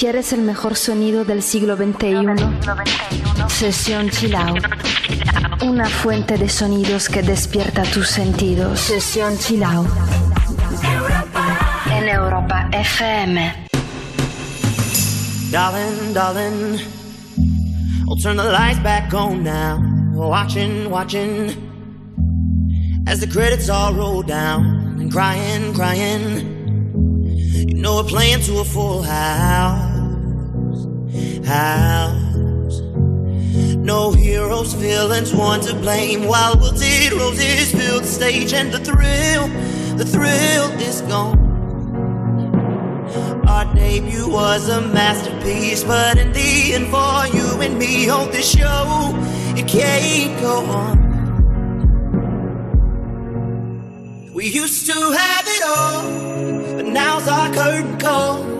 ¿Quieres el mejor sonido del siglo XXI? Sesión Chill Out. Una fuente de sonidos que despierta tus sentidos. Sesión Chill Out. En Europa FM. Darling, darling, I'll turn the lights back on now. Watching, watching, as the credits all roll down, and crying, crying. You know we're playing to a full house, house. No heroes, villains, one to blame. While wilted roses fill the stage, and the thrill, the thrill is gone. Our debut was a masterpiece, but in the end, for you and me on this show, it can't go on. We used to have it all, but now's our curtain call.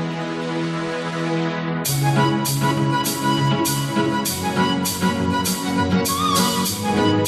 At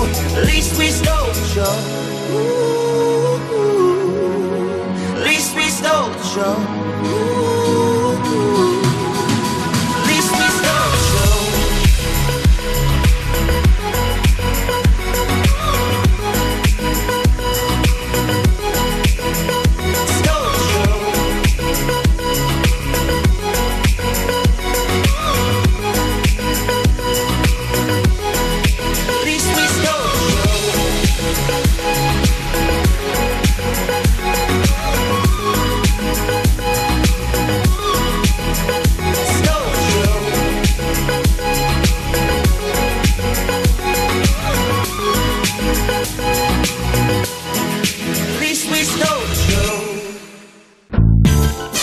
Least we stole the show. Ooh, least we stole the show.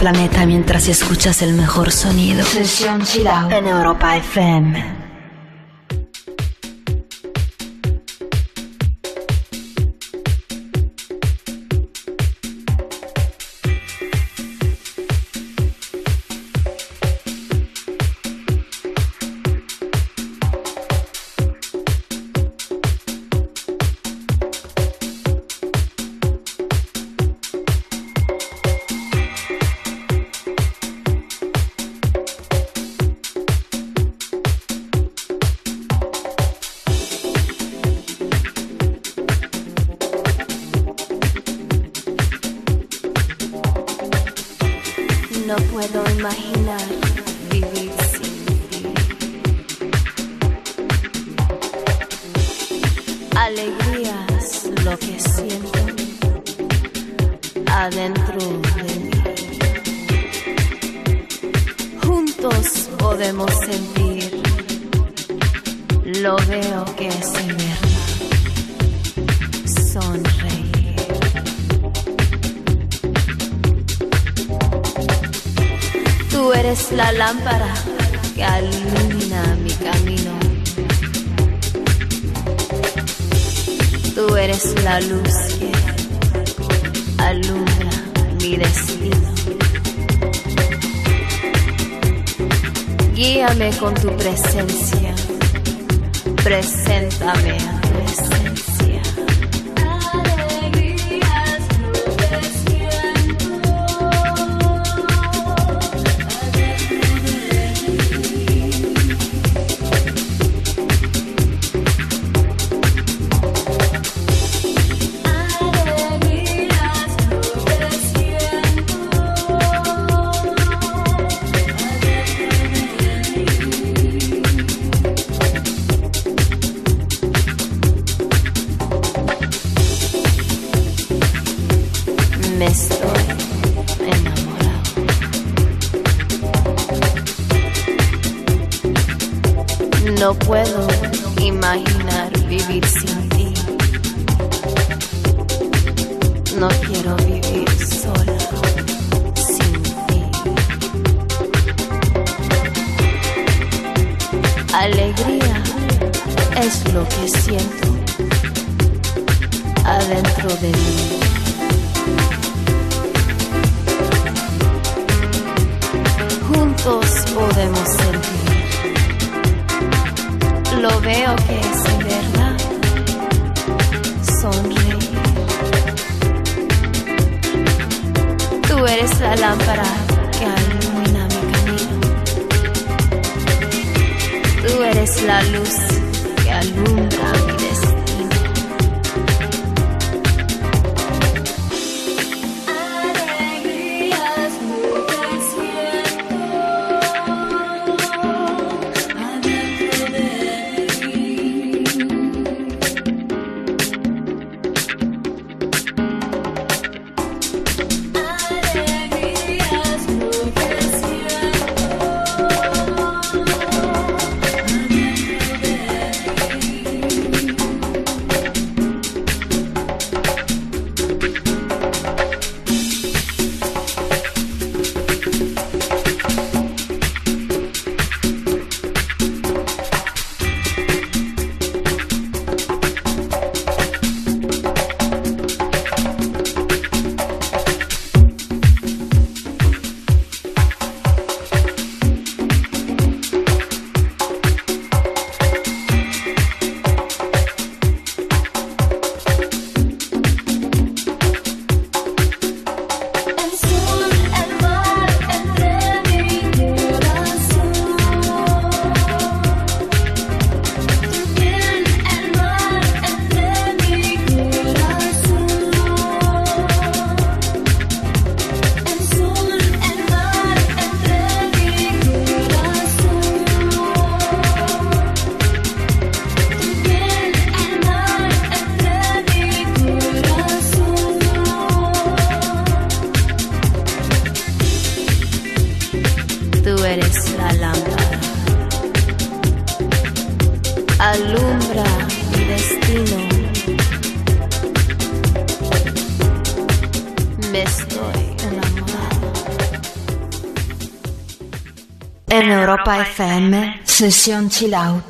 planeta mientras escuchas el mejor sonido. Sesión Chilao en Europa FM. FM, sesión chill out.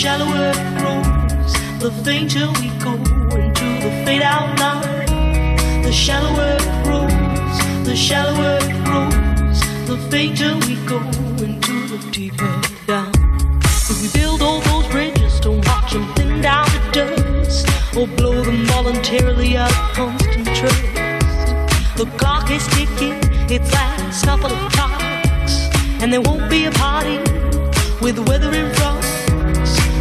Shallower it grows, the fainter we go into the fade out line. The shallower it grows the shallower it grows, the fainter we go into the deeper down. If we build all those bridges, don't watch them thin down to dust, or blow them voluntarily out of constant trust. The clock is ticking, its last couple of clocks, and there won't be a party with the weather in front.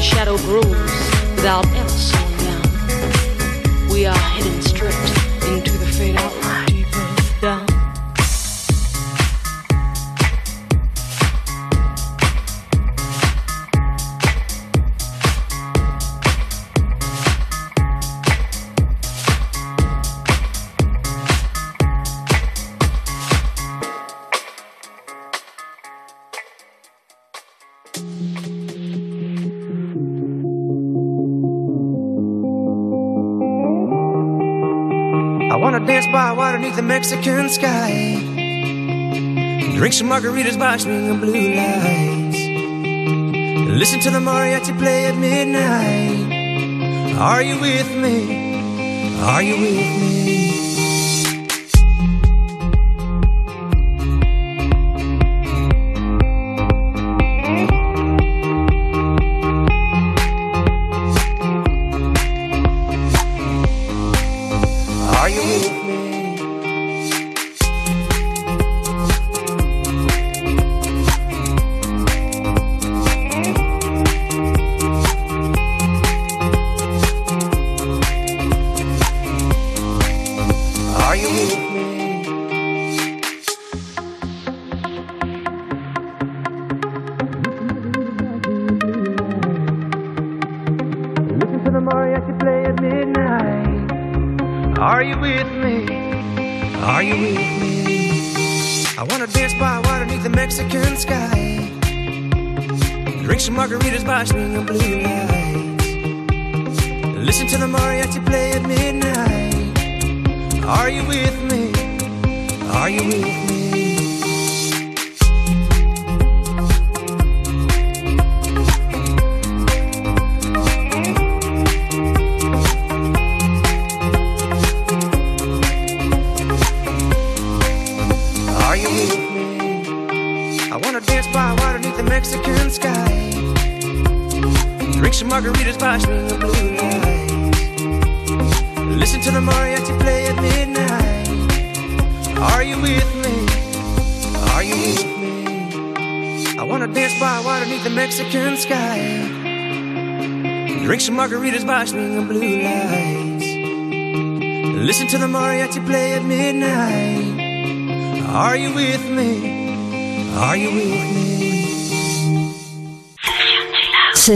the shadow grooves without ever slowing down. We are hidden stripped into the fade out. beneath the Mexican sky. Drink some margaritas by swing of blue lights. Listen to the mariachi play at midnight. Are you with me? Are you with me?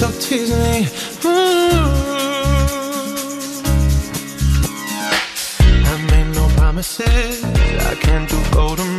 Stop teasing me. Ooh. I made no promises. I can't do golden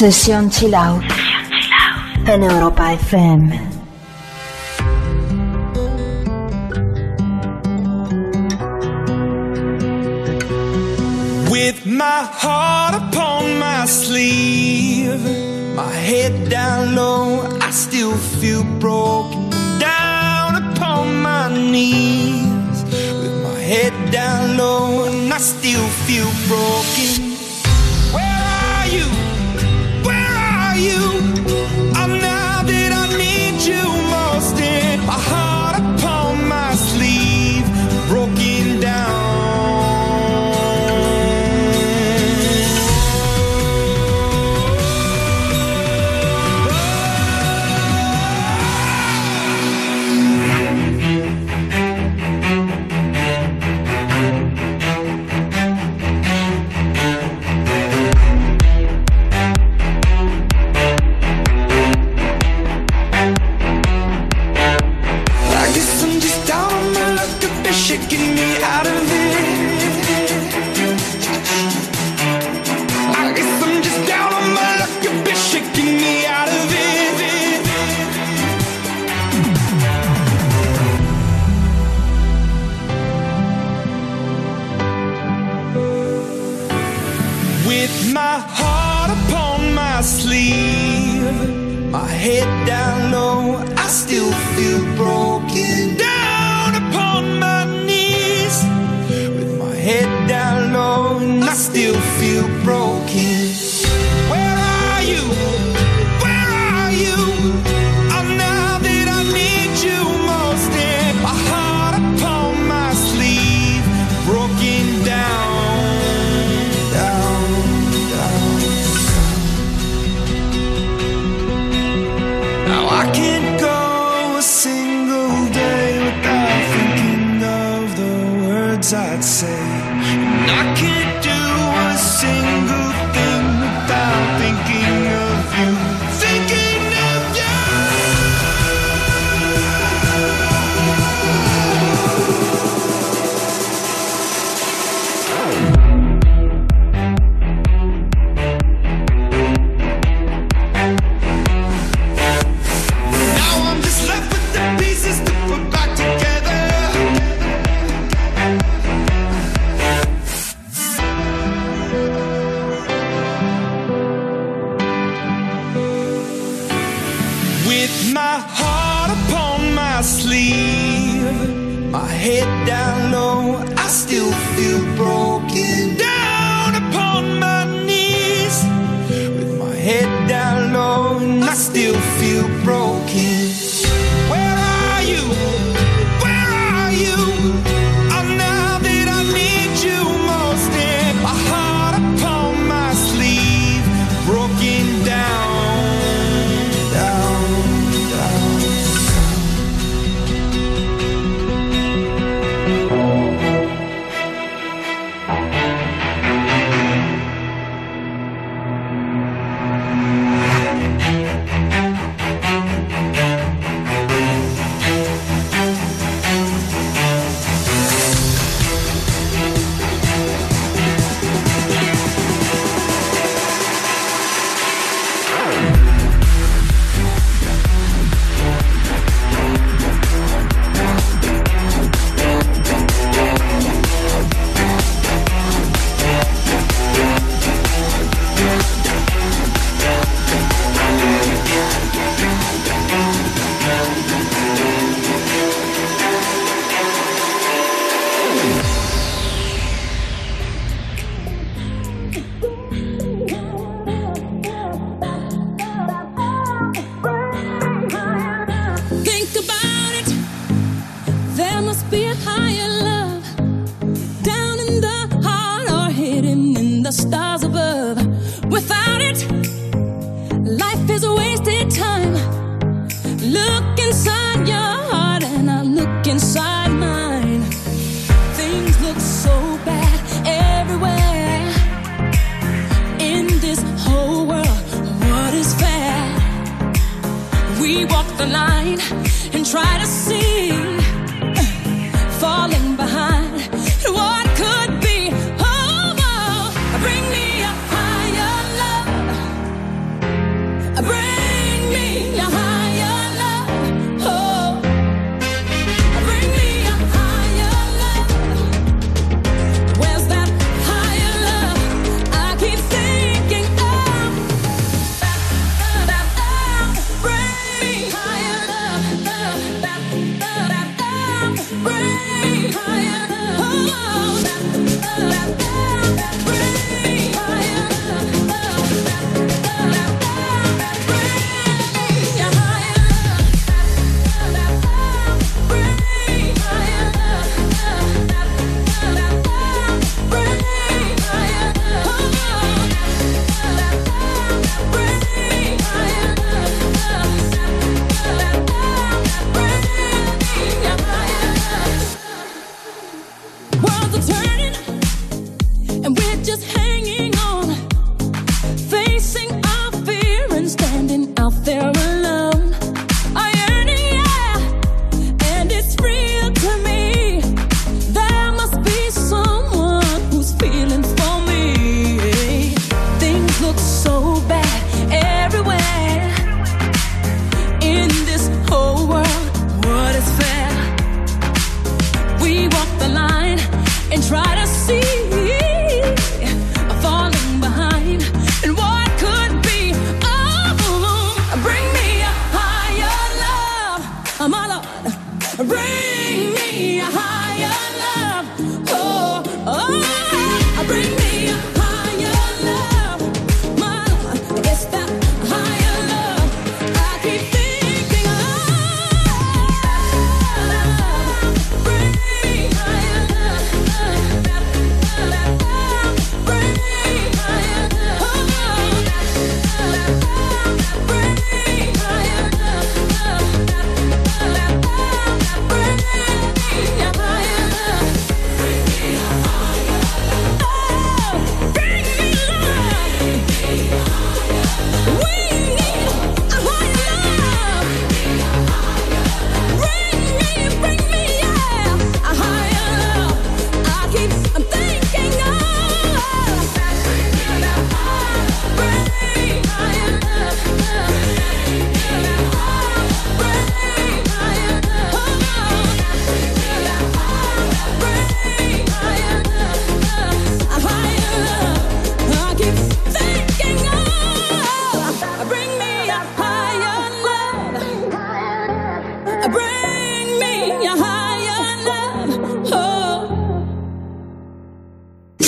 Sesión Chill Out. En Europa FM. With my heart upon my sleeve, my head down low, I still feel broken. Down upon my knees, with my head down low, and I still feel broken.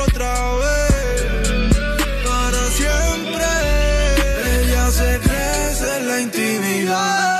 otra vez. Para siempre. Ella se crece en la intimidad.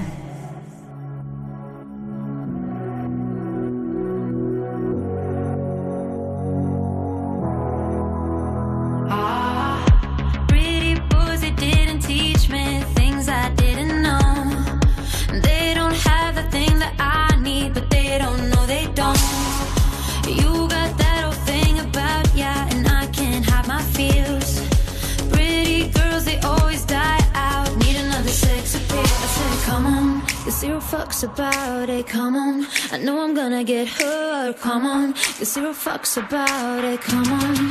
fucks about it, come on.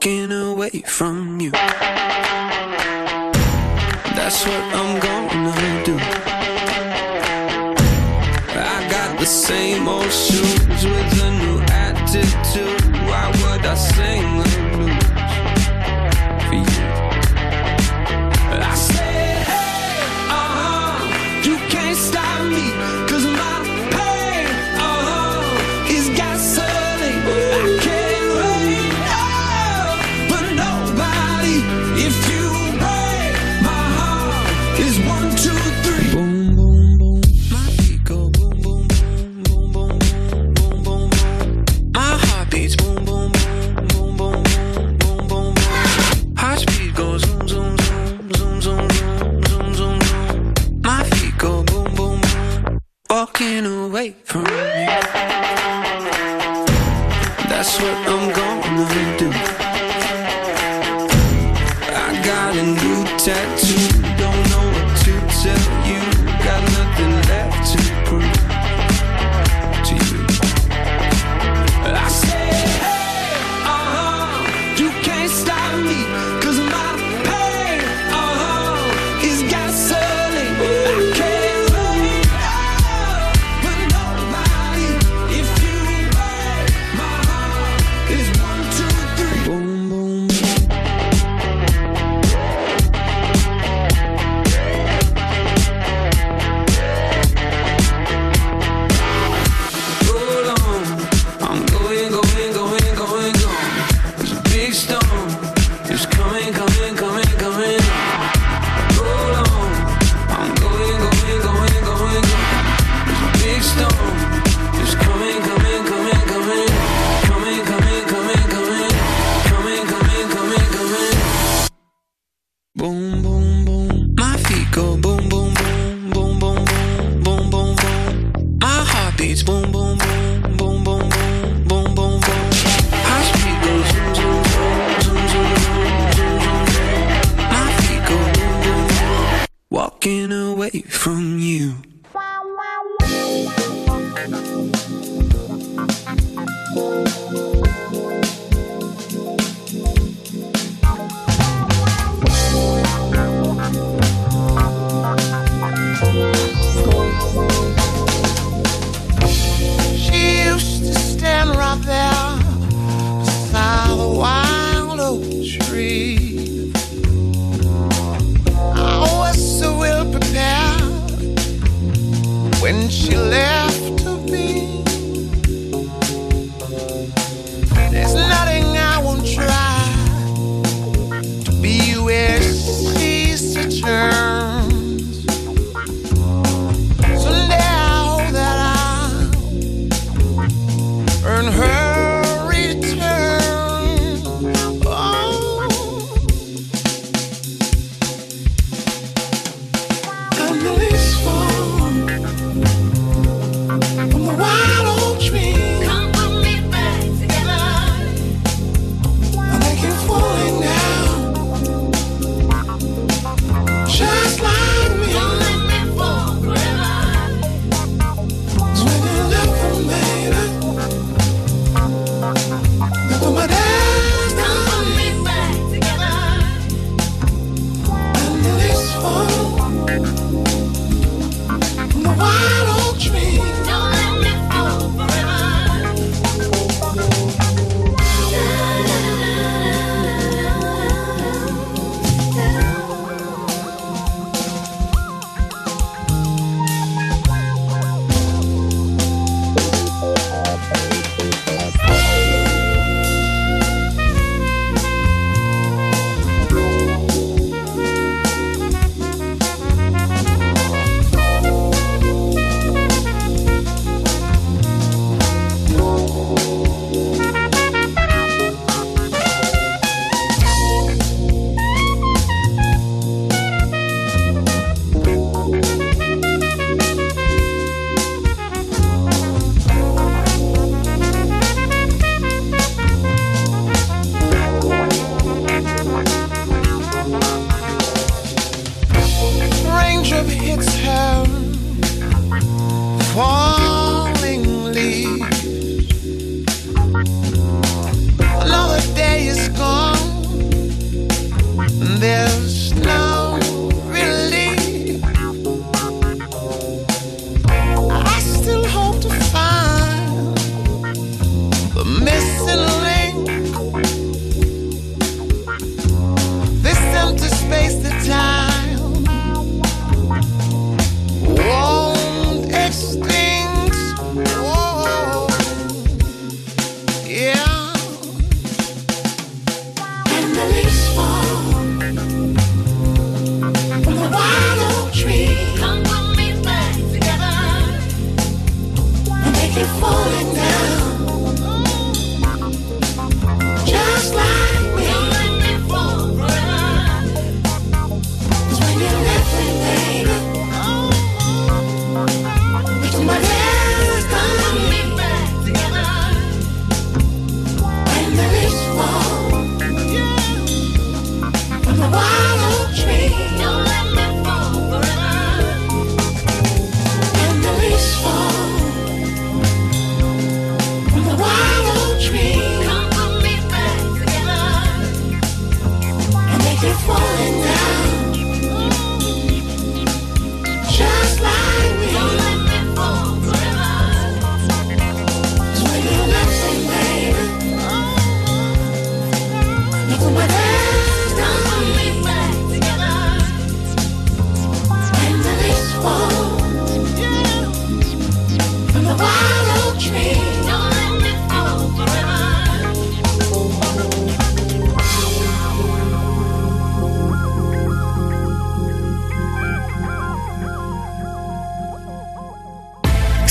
walking away from you. That's what I'm gonna do. I got the same old shoes with a new attitude. Why would I sing?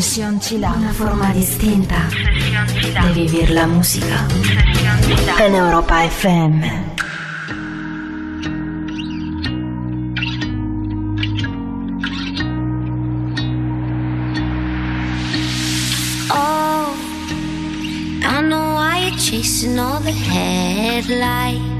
Sesión Chila. Una forma distinta de vivir la música. En Europa FM. Oh, I know why you're chasing all the headlights.